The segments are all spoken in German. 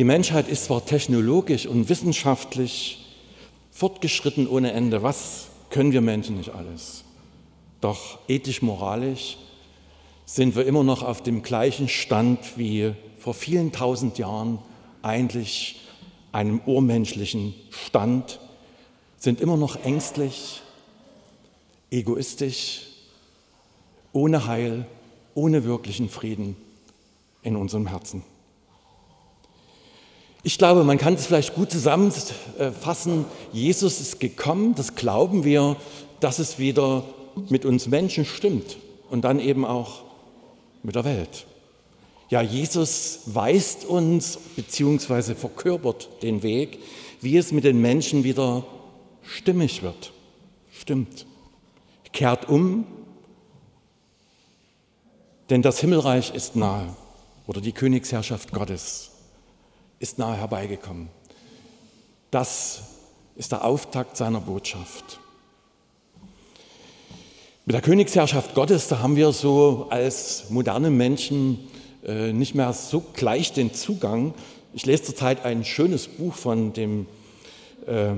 Die Menschheit ist zwar technologisch und wissenschaftlich fortgeschritten ohne Ende. Was können wir Menschen nicht alles? Doch ethisch, moralisch sind wir immer noch auf dem gleichen Stand wie vor vielen tausend Jahren, eigentlich einem urmenschlichen Stand, sind immer noch ängstlich, egoistisch, ohne Heil, ohne wirklichen Frieden in unserem Herzen. Ich glaube, man kann es vielleicht gut zusammenfassen. Jesus ist gekommen, das glauben wir, dass es wieder mit uns Menschen stimmt und dann eben auch mit der Welt. Ja, Jesus weist uns bzw. verkörpert den Weg, wie es mit den Menschen wieder stimmig wird. Stimmt. Kehrt um, denn das Himmelreich ist nahe oder die Königsherrschaft Gottes ist nahe herbeigekommen. Das ist der Auftakt seiner Botschaft. Mit der Königsherrschaft Gottes, da haben wir so als moderne Menschen äh, nicht mehr so gleich den Zugang. Ich lese zurzeit ein schönes Buch von dem äh,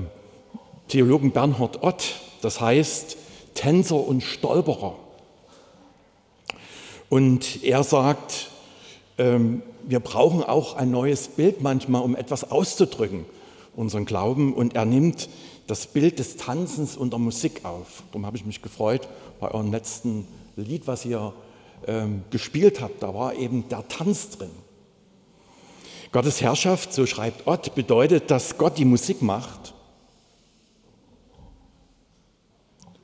Theologen Bernhard Ott, das heißt Tänzer und Stolperer. Und er sagt, ähm, wir brauchen auch ein neues Bild manchmal, um etwas auszudrücken, unseren Glauben. Und er nimmt das Bild des Tanzens und der Musik auf. Darum habe ich mich gefreut bei eurem letzten Lied, was ihr ähm, gespielt habt. Da war eben der Tanz drin. Gottes Herrschaft, so schreibt Ott, bedeutet, dass Gott die Musik macht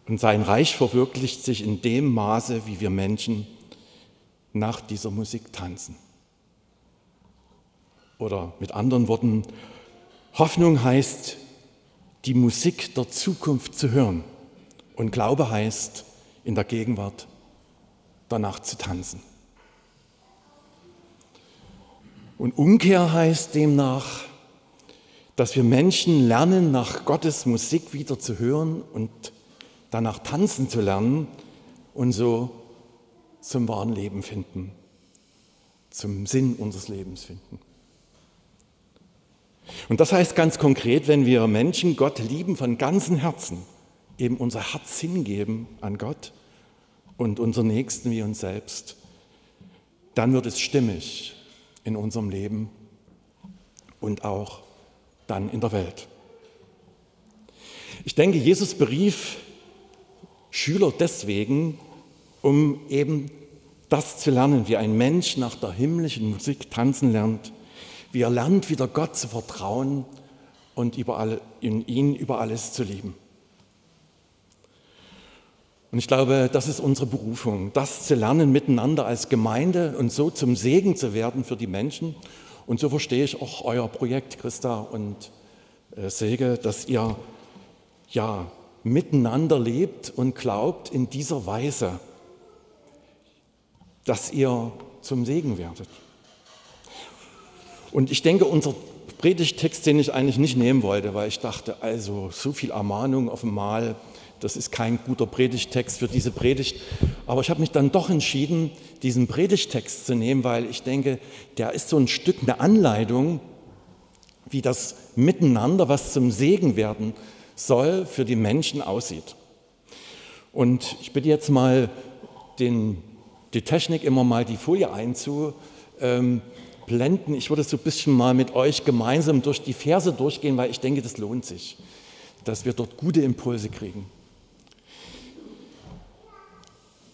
und sein Reich verwirklicht sich in dem Maße, wie wir Menschen nach dieser Musik tanzen. Oder mit anderen Worten, Hoffnung heißt, die Musik der Zukunft zu hören. Und Glaube heißt, in der Gegenwart danach zu tanzen. Und Umkehr heißt demnach, dass wir Menschen lernen, nach Gottes Musik wieder zu hören und danach tanzen zu lernen und so zum wahren Leben finden, zum Sinn unseres Lebens finden. Und das heißt ganz konkret, wenn wir Menschen Gott lieben von ganzem Herzen, eben unser Herz hingeben an Gott und unseren Nächsten wie uns selbst, dann wird es stimmig in unserem Leben und auch dann in der Welt. Ich denke, Jesus berief Schüler deswegen, um eben das zu lernen, wie ein Mensch nach der himmlischen Musik tanzen lernt wie er lernt, wieder Gott zu vertrauen und über alle, in ihn über alles zu lieben. Und ich glaube, das ist unsere Berufung, das zu lernen miteinander als Gemeinde und so zum Segen zu werden für die Menschen. Und so verstehe ich auch euer Projekt, Christa und äh, Sege, dass ihr ja miteinander lebt und glaubt in dieser Weise, dass ihr zum Segen werdet. Und ich denke, unser Predigtext, den ich eigentlich nicht nehmen wollte, weil ich dachte, also so viel Ermahnung auf einmal, das ist kein guter Predigtext für diese Predigt. Aber ich habe mich dann doch entschieden, diesen Predigtext zu nehmen, weil ich denke, der ist so ein Stück eine Anleitung, wie das Miteinander, was zum Segen werden soll, für die Menschen aussieht. Und ich bitte jetzt mal den, die Technik immer mal die Folie einzu. Ähm, blenden. Ich würde so ein bisschen mal mit euch gemeinsam durch die Verse durchgehen, weil ich denke, das lohnt sich, dass wir dort gute Impulse kriegen.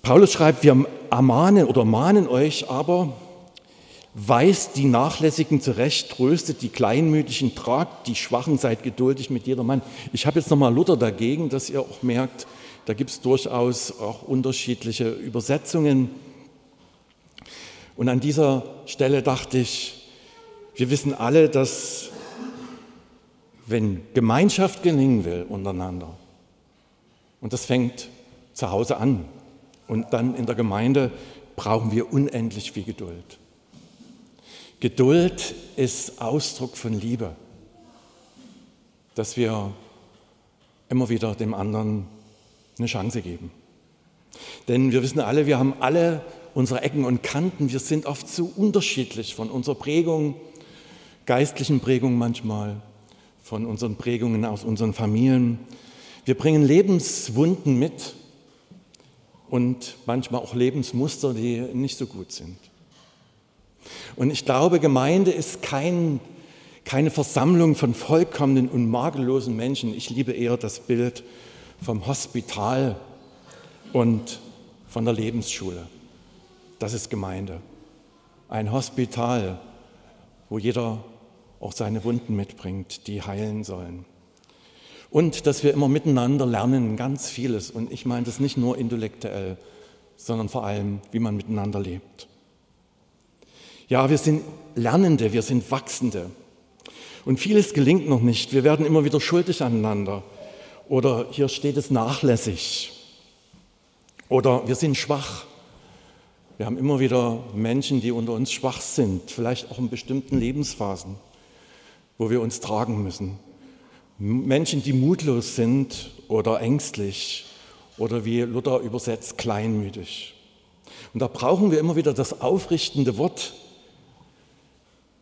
Paulus schreibt, wir ermahnen oder mahnen euch aber, weist die Nachlässigen zurecht, tröstet die Kleinmütigen, tragt die Schwachen, seid geduldig mit jedermann. Ich habe jetzt nochmal Luther dagegen, dass ihr auch merkt, da gibt es durchaus auch unterschiedliche Übersetzungen. Und an dieser Stelle dachte ich, wir wissen alle, dass wenn Gemeinschaft gelingen will untereinander, und das fängt zu Hause an und dann in der Gemeinde, brauchen wir unendlich viel Geduld. Geduld ist Ausdruck von Liebe, dass wir immer wieder dem anderen eine Chance geben. Denn wir wissen alle, wir haben alle unsere Ecken und Kanten. Wir sind oft so unterschiedlich von unserer Prägung geistlichen Prägungen manchmal, von unseren Prägungen aus unseren Familien. Wir bringen Lebenswunden mit und manchmal auch Lebensmuster, die nicht so gut sind. Und ich glaube, Gemeinde ist kein, keine Versammlung von vollkommenen und makellosen Menschen. Ich liebe eher das Bild vom Hospital und von der Lebensschule. Das ist Gemeinde. Ein Hospital, wo jeder auch seine Wunden mitbringt, die heilen sollen. Und dass wir immer miteinander lernen, ganz vieles. Und ich meine das nicht nur intellektuell, sondern vor allem, wie man miteinander lebt. Ja, wir sind Lernende, wir sind Wachsende. Und vieles gelingt noch nicht. Wir werden immer wieder schuldig aneinander. Oder hier steht es nachlässig. Oder wir sind schwach. Wir haben immer wieder Menschen, die unter uns schwach sind, vielleicht auch in bestimmten Lebensphasen, wo wir uns tragen müssen. Menschen, die mutlos sind oder ängstlich oder wie Luther übersetzt, kleinmütig. Und da brauchen wir immer wieder das aufrichtende Wort,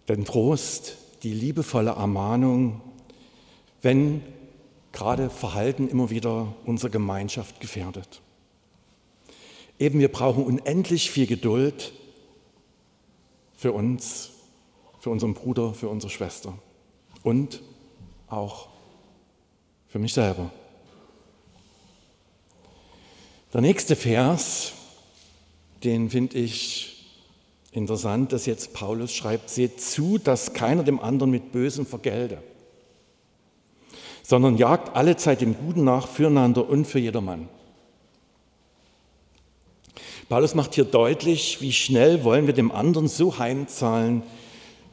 den Trost, die liebevolle Ermahnung, wenn gerade Verhalten immer wieder unsere Gemeinschaft gefährdet. Eben, wir brauchen unendlich viel Geduld für uns, für unseren Bruder, für unsere Schwester und auch für mich selber. Der nächste Vers, den finde ich interessant, dass jetzt Paulus schreibt, seht zu, dass keiner dem anderen mit Bösem vergelte, sondern jagt alle Zeit dem Guten nach füreinander und für jedermann. Paulus macht hier deutlich, wie schnell wollen wir dem anderen so heimzahlen,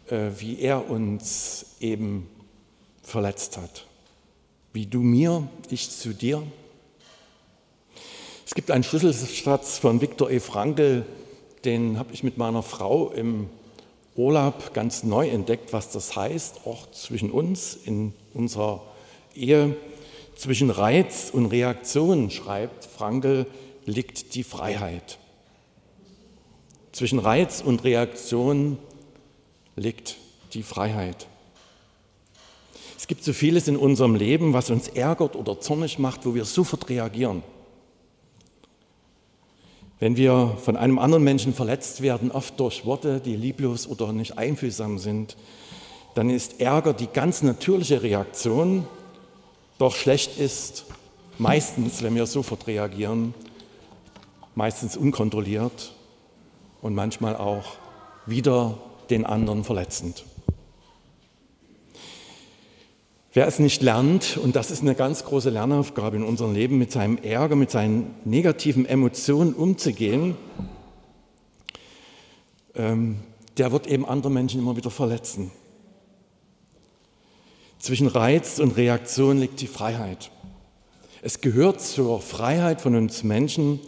äh, wie er uns eben verletzt hat. Wie du mir, ich zu dir. Es gibt einen Schlüsselsatz von Viktor E. Frankl, den habe ich mit meiner Frau im Urlaub ganz neu entdeckt, was das heißt, auch zwischen uns in unserer Ehe. Zwischen Reiz und Reaktion, schreibt Frankl, liegt die Freiheit. Zwischen Reiz und Reaktion liegt die Freiheit. Es gibt so vieles in unserem Leben, was uns ärgert oder zornig macht, wo wir sofort reagieren. Wenn wir von einem anderen Menschen verletzt werden, oft durch Worte, die lieblos oder nicht einfühlsam sind, dann ist Ärger die ganz natürliche Reaktion. Doch schlecht ist meistens, wenn wir sofort reagieren, meistens unkontrolliert und manchmal auch wieder den anderen verletzend. Wer es nicht lernt, und das ist eine ganz große Lernaufgabe in unserem Leben, mit seinem Ärger, mit seinen negativen Emotionen umzugehen, ähm, der wird eben andere Menschen immer wieder verletzen. Zwischen Reiz und Reaktion liegt die Freiheit. Es gehört zur Freiheit von uns Menschen,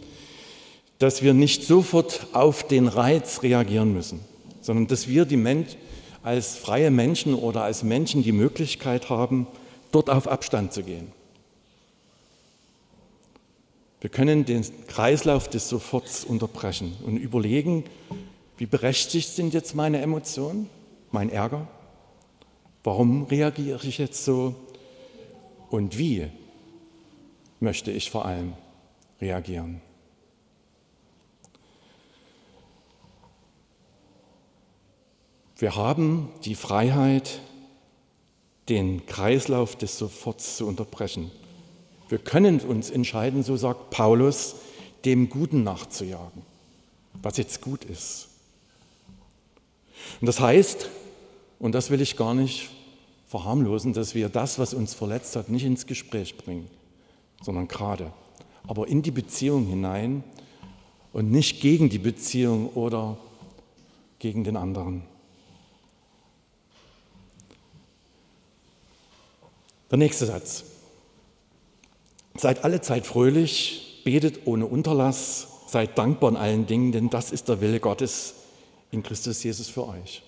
dass wir nicht sofort auf den Reiz reagieren müssen, sondern dass wir die Mensch, als freie Menschen oder als Menschen die Möglichkeit haben, dort auf Abstand zu gehen. Wir können den Kreislauf des Soforts unterbrechen und überlegen, wie berechtigt sind jetzt meine Emotionen, mein Ärger? Warum reagiere ich jetzt so? Und wie möchte ich vor allem reagieren? Wir haben die Freiheit, den Kreislauf des Soforts zu unterbrechen. Wir können uns entscheiden, so sagt Paulus, dem Guten nachzujagen, was jetzt gut ist. Und das heißt, und das will ich gar nicht verharmlosen, dass wir das, was uns verletzt hat, nicht ins Gespräch bringen, sondern gerade, aber in die Beziehung hinein und nicht gegen die Beziehung oder gegen den anderen. Der nächste Satz. Seid alle Zeit fröhlich, betet ohne Unterlass, seid dankbar in allen Dingen, denn das ist der Wille Gottes in Christus Jesus für euch.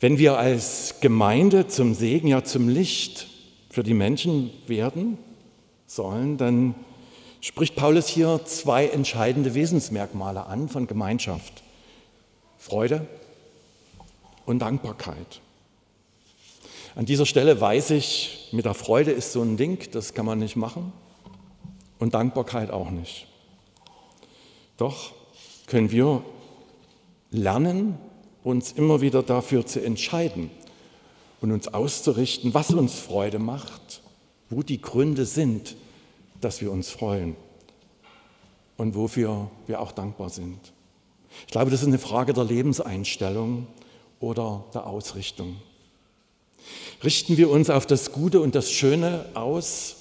Wenn wir als Gemeinde zum Segen, ja zum Licht für die Menschen werden sollen, dann spricht Paulus hier zwei entscheidende Wesensmerkmale an von Gemeinschaft. Freude und Dankbarkeit. An dieser Stelle weiß ich, mit der Freude ist so ein Ding, das kann man nicht machen und Dankbarkeit auch nicht. Doch können wir lernen, uns immer wieder dafür zu entscheiden und uns auszurichten, was uns Freude macht, wo die Gründe sind, dass wir uns freuen und wofür wir auch dankbar sind. Ich glaube, das ist eine Frage der Lebenseinstellung oder der Ausrichtung. Richten wir uns auf das Gute und das Schöne aus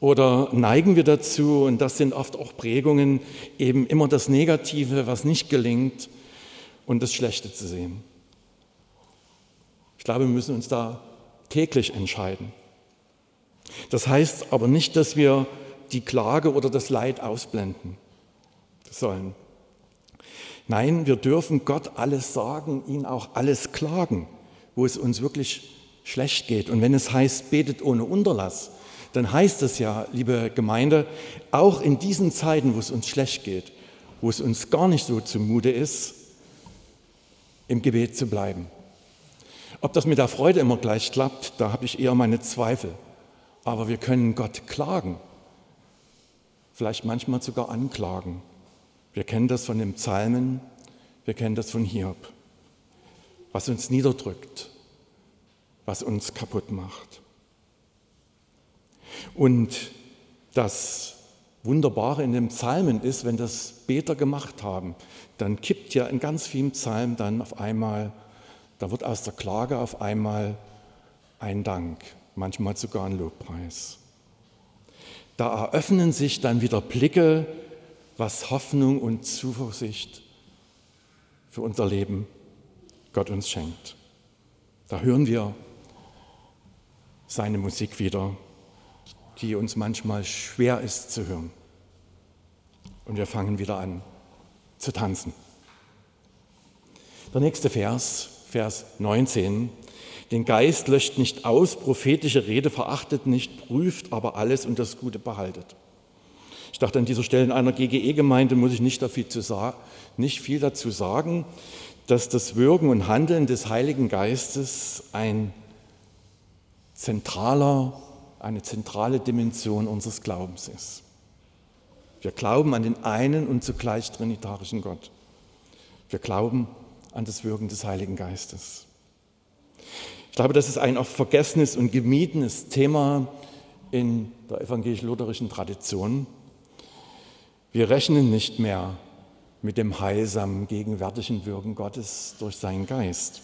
oder neigen wir dazu, und das sind oft auch Prägungen, eben immer das Negative, was nicht gelingt, und das Schlechte zu sehen? Ich glaube, wir müssen uns da täglich entscheiden. Das heißt aber nicht, dass wir die Klage oder das Leid ausblenden sollen. Nein, wir dürfen Gott alles sagen, ihn auch alles klagen, wo es uns wirklich schlecht geht. Und wenn es heißt, betet ohne Unterlass, dann heißt es ja, liebe Gemeinde, auch in diesen Zeiten, wo es uns schlecht geht, wo es uns gar nicht so zumute ist, im Gebet zu bleiben. Ob das mit der Freude immer gleich klappt, da habe ich eher meine Zweifel. Aber wir können Gott klagen, vielleicht manchmal sogar anklagen. Wir kennen das von den Psalmen, wir kennen das von Hiob, was uns niederdrückt, was uns kaputt macht. Und das Wunderbare in den Psalmen ist, wenn das Beter gemacht haben, dann kippt ja in ganz vielen Psalmen dann auf einmal, da wird aus der Klage auf einmal ein Dank, manchmal sogar ein Lobpreis. Da eröffnen sich dann wieder Blicke was Hoffnung und Zuversicht für unser Leben Gott uns schenkt. Da hören wir seine Musik wieder, die uns manchmal schwer ist zu hören. Und wir fangen wieder an zu tanzen. Der nächste Vers, Vers 19. Den Geist löscht nicht aus, prophetische Rede verachtet nicht, prüft aber alles und das Gute behaltet. Ich dachte an dieser Stelle in einer GGE-Gemeinde muss ich nicht, viel nicht viel dazu sagen, dass das Wirken und Handeln des Heiligen Geistes ein zentraler, eine zentrale Dimension unseres Glaubens ist. Wir glauben an den einen und zugleich trinitarischen Gott. Wir glauben an das Wirken des Heiligen Geistes. Ich glaube, das ist ein oft vergessenes und gemiedenes Thema in der evangelisch-lutherischen Tradition. Wir rechnen nicht mehr mit dem heilsamen, gegenwärtigen Wirken Gottes durch seinen Geist.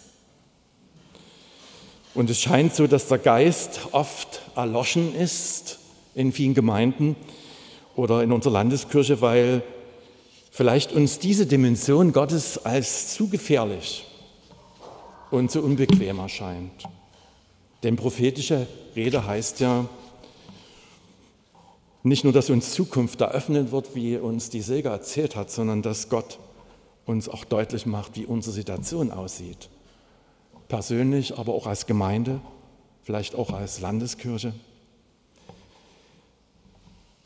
Und es scheint so, dass der Geist oft erloschen ist in vielen Gemeinden oder in unserer Landeskirche, weil vielleicht uns diese Dimension Gottes als zu gefährlich und zu unbequem erscheint. Denn prophetische Rede heißt ja, nicht nur, dass uns Zukunft eröffnet wird, wie uns die Silke erzählt hat, sondern dass Gott uns auch deutlich macht, wie unsere Situation aussieht. Persönlich, aber auch als Gemeinde, vielleicht auch als Landeskirche.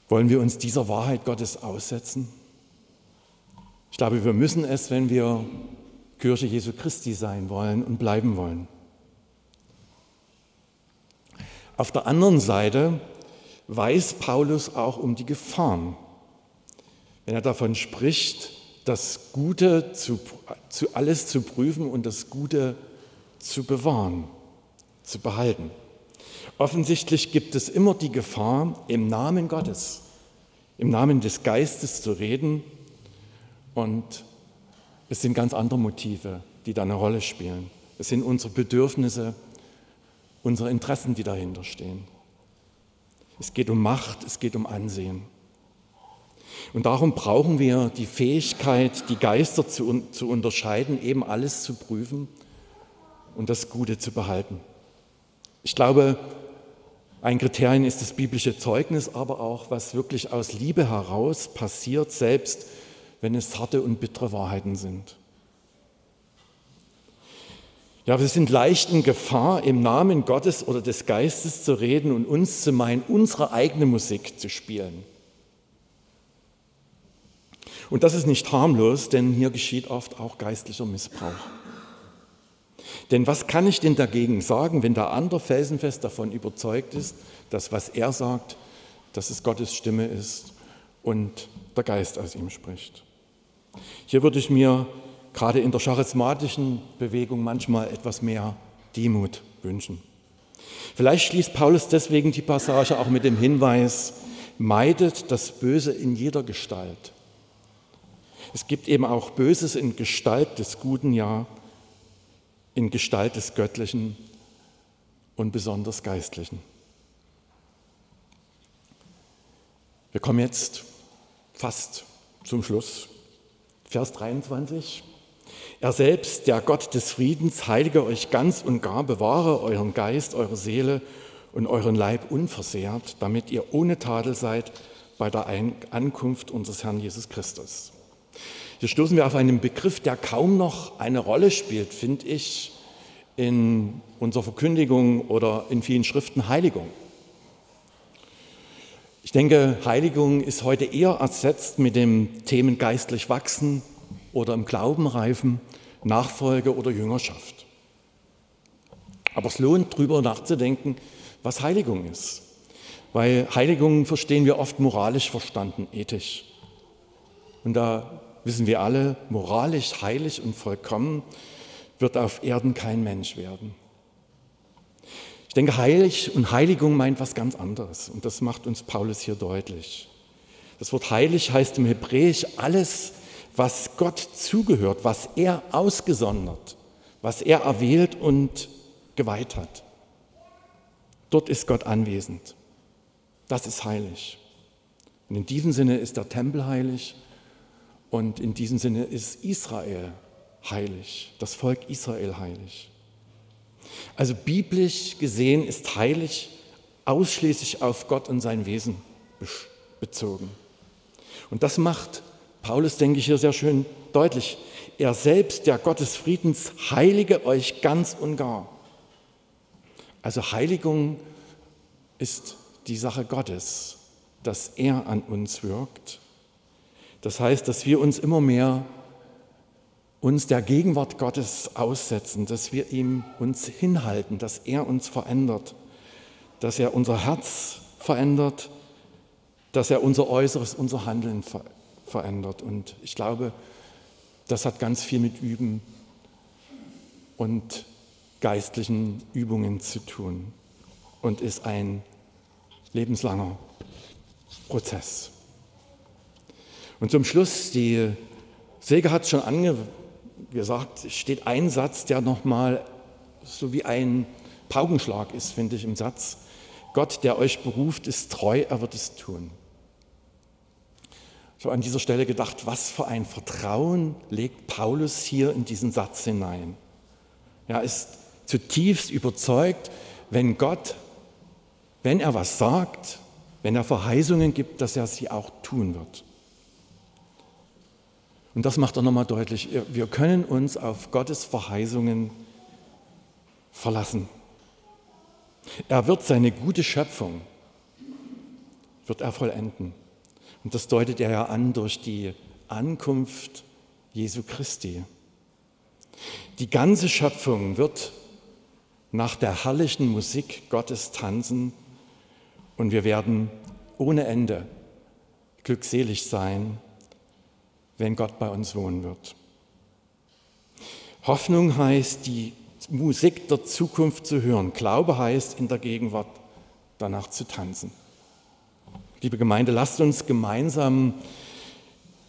Wollen wir uns dieser Wahrheit Gottes aussetzen? Ich glaube, wir müssen es, wenn wir Kirche Jesu Christi sein wollen und bleiben wollen. Auf der anderen Seite weiß Paulus auch um die Gefahren. Wenn er davon spricht, das Gute zu, zu alles zu prüfen und das Gute zu bewahren, zu behalten. Offensichtlich gibt es immer die Gefahr, im Namen Gottes, im Namen des Geistes zu reden und es sind ganz andere Motive, die da eine Rolle spielen. Es sind unsere Bedürfnisse, unsere Interessen, die dahinter stehen. Es geht um Macht, es geht um Ansehen. Und darum brauchen wir die Fähigkeit, die Geister zu, zu unterscheiden, eben alles zu prüfen und das Gute zu behalten. Ich glaube, ein Kriterium ist das biblische Zeugnis, aber auch, was wirklich aus Liebe heraus passiert, selbst wenn es harte und bittere Wahrheiten sind. Ja, wir sind leicht in Gefahr, im Namen Gottes oder des Geistes zu reden und uns zu meinen, unsere eigene Musik zu spielen. Und das ist nicht harmlos, denn hier geschieht oft auch geistlicher Missbrauch. Denn was kann ich denn dagegen sagen, wenn der andere felsenfest davon überzeugt ist, dass was er sagt, dass es Gottes Stimme ist und der Geist aus ihm spricht? Hier würde ich mir gerade in der charismatischen Bewegung manchmal etwas mehr Demut wünschen. Vielleicht schließt Paulus deswegen die Passage auch mit dem Hinweis, meidet das Böse in jeder Gestalt. Es gibt eben auch Böses in Gestalt des Guten, ja, in Gestalt des Göttlichen und besonders Geistlichen. Wir kommen jetzt fast zum Schluss. Vers 23. Er selbst, der Gott des Friedens, heilige euch ganz und gar, bewahre euren Geist, eure Seele und euren Leib unversehrt, damit ihr ohne Tadel seid bei der Ankunft unseres Herrn Jesus Christus. Hier stoßen wir auf einen Begriff, der kaum noch eine Rolle spielt, finde ich, in unserer Verkündigung oder in vielen Schriften Heiligung. Ich denke, Heiligung ist heute eher ersetzt mit dem Themen geistlich wachsen oder im Glauben reifen, Nachfolge oder Jüngerschaft. Aber es lohnt, darüber nachzudenken, was Heiligung ist. Weil Heiligung verstehen wir oft moralisch verstanden, ethisch. Und da wissen wir alle, moralisch heilig und vollkommen wird auf Erden kein Mensch werden. Ich denke, heilig und Heiligung meint was ganz anderes. Und das macht uns Paulus hier deutlich. Das Wort heilig heißt im Hebräisch alles, was Gott zugehört, was er ausgesondert, was er erwählt und geweiht hat. Dort ist Gott anwesend. Das ist heilig. Und in diesem Sinne ist der Tempel heilig und in diesem Sinne ist Israel heilig, das Volk Israel heilig. Also biblisch gesehen ist heilig ausschließlich auf Gott und sein Wesen bezogen. Und das macht Paulus, denke ich, hier sehr schön deutlich. Er selbst, der Gott des Friedens, heilige euch ganz und gar. Also Heiligung ist die Sache Gottes, dass er an uns wirkt. Das heißt, dass wir uns immer mehr uns der Gegenwart Gottes aussetzen, dass wir ihm uns hinhalten, dass er uns verändert, dass er unser Herz verändert, dass er unser Äußeres, unser Handeln verändert. Und ich glaube, das hat ganz viel mit Üben und geistlichen Übungen zu tun und ist ein lebenslanger Prozess. Und zum Schluss, die Säge hat es schon angesagt, steht ein Satz, der nochmal so wie ein Paukenschlag ist, finde ich im Satz. Gott, der euch beruft, ist treu, er wird es tun. Ich habe an dieser Stelle gedacht, was für ein Vertrauen legt Paulus hier in diesen Satz hinein. Er ist zutiefst überzeugt, wenn Gott, wenn er was sagt, wenn er Verheißungen gibt, dass er sie auch tun wird. Und das macht er nochmal deutlich. Wir können uns auf Gottes Verheißungen verlassen. Er wird seine gute Schöpfung, wird er vollenden. Und das deutet er ja an durch die Ankunft Jesu Christi. Die ganze Schöpfung wird nach der herrlichen Musik Gottes tanzen und wir werden ohne Ende glückselig sein wenn Gott bei uns wohnen wird. Hoffnung heißt, die Musik der Zukunft zu hören. Glaube heißt, in der Gegenwart danach zu tanzen. Liebe Gemeinde, lasst uns gemeinsam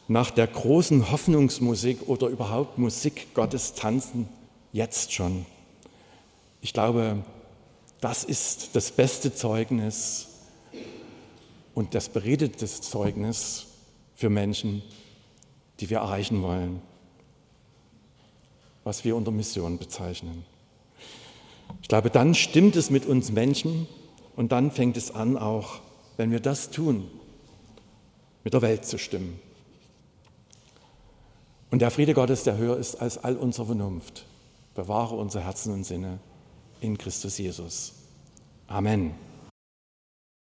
nach der großen Hoffnungsmusik oder überhaupt Musik Gottes tanzen, jetzt schon. Ich glaube, das ist das beste Zeugnis und das beredete Zeugnis für Menschen, die wir erreichen wollen, was wir unter Mission bezeichnen. Ich glaube, dann stimmt es mit uns Menschen und dann fängt es an, auch wenn wir das tun, mit der Welt zu stimmen. Und der Friede Gottes, der höher ist als all unsere Vernunft, bewahre unsere Herzen und Sinne in Christus Jesus. Amen.